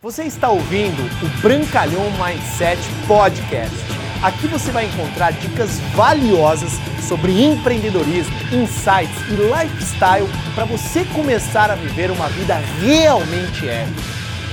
Você está ouvindo o Brancalhão Mindset Podcast. Aqui você vai encontrar dicas valiosas sobre empreendedorismo, insights e lifestyle para você começar a viver uma vida realmente épica.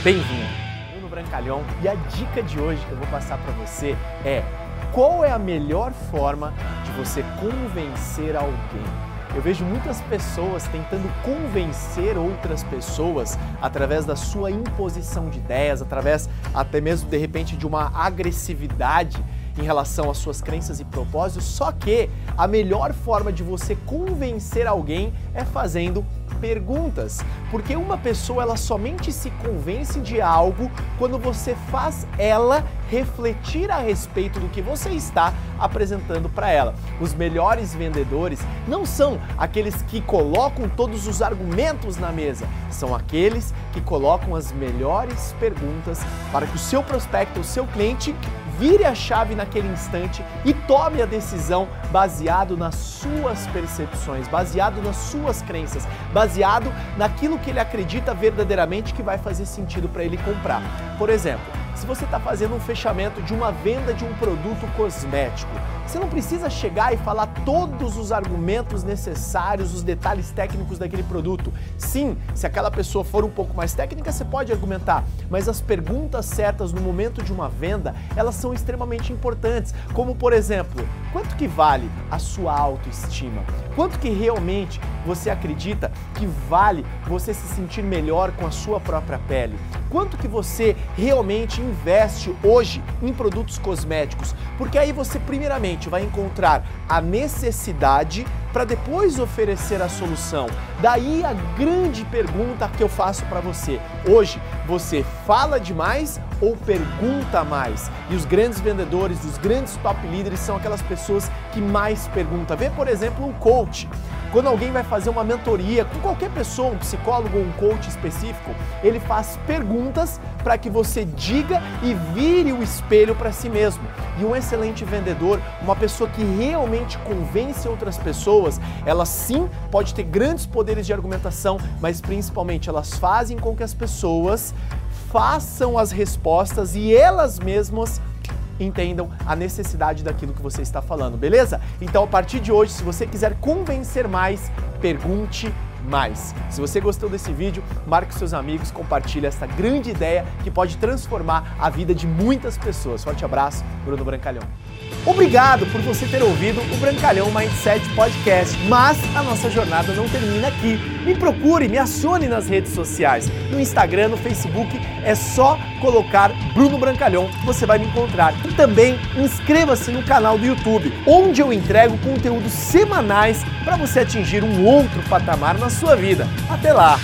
Bem-vindo! Eu no Brancalhão e a dica de hoje que eu vou passar para você é qual é a melhor forma de você convencer alguém? Eu vejo muitas pessoas tentando convencer outras pessoas através da sua imposição de ideias, através até mesmo de repente de uma agressividade em relação às suas crenças e propósitos, só que a melhor forma de você convencer alguém é fazendo perguntas, porque uma pessoa ela somente se convence de algo quando você faz ela refletir a respeito do que você está apresentando para ela. Os melhores vendedores não são aqueles que colocam todos os argumentos na mesa, são aqueles que colocam as melhores perguntas para que o seu prospecto, o seu cliente vire a chave naquele instante e tome a decisão baseado nas suas percepções, baseado nas suas crenças, baseado naquilo que ele acredita verdadeiramente que vai fazer sentido para ele comprar. Por exemplo, se você está fazendo um fechamento de uma venda de um produto cosmético, você não precisa chegar e falar todos os argumentos necessários, os detalhes técnicos daquele produto. Sim, se aquela pessoa for um pouco mais técnica, você pode argumentar, mas as perguntas certas no momento de uma venda, elas são extremamente importantes. Como, por exemplo, quanto que vale a sua autoestima? Quanto que realmente você acredita que vale você se sentir melhor com a sua própria pele? Quanto que você realmente investe hoje em produtos cosméticos? Porque aí você primeiramente vai encontrar a necessidade para depois oferecer a solução. Daí a grande pergunta que eu faço para você. Hoje, você fala demais ou pergunta mais? E os grandes vendedores, os grandes top líderes são aquelas pessoas que mais perguntam. Vê, por exemplo, um coach. Quando alguém vai fazer uma mentoria com qualquer pessoa, um psicólogo ou um coach específico, ele faz perguntas para que você diga e vire o espelho para si mesmo. E um excelente vendedor, uma pessoa que realmente convence outras pessoas, ela sim pode ter grandes poderes de argumentação, mas principalmente elas fazem com que as pessoas façam as respostas e elas mesmas entendam a necessidade daquilo que você está falando, beleza? Então, a partir de hoje, se você quiser convencer mais, pergunte mais. Se você gostou desse vídeo, marque seus amigos, compartilhe essa grande ideia que pode transformar a vida de muitas pessoas. Forte abraço, Bruno Brancalhão. Obrigado por você ter ouvido o Brancalhão Mindset Podcast, mas a nossa jornada não termina aqui. Me procure, me acione nas redes sociais. No Instagram, no Facebook, é só colocar Bruno Brancalhão, você vai me encontrar. E também inscreva-se no canal do YouTube, onde eu entrego conteúdos semanais para você atingir um outro patamar na sua vida. Até lá!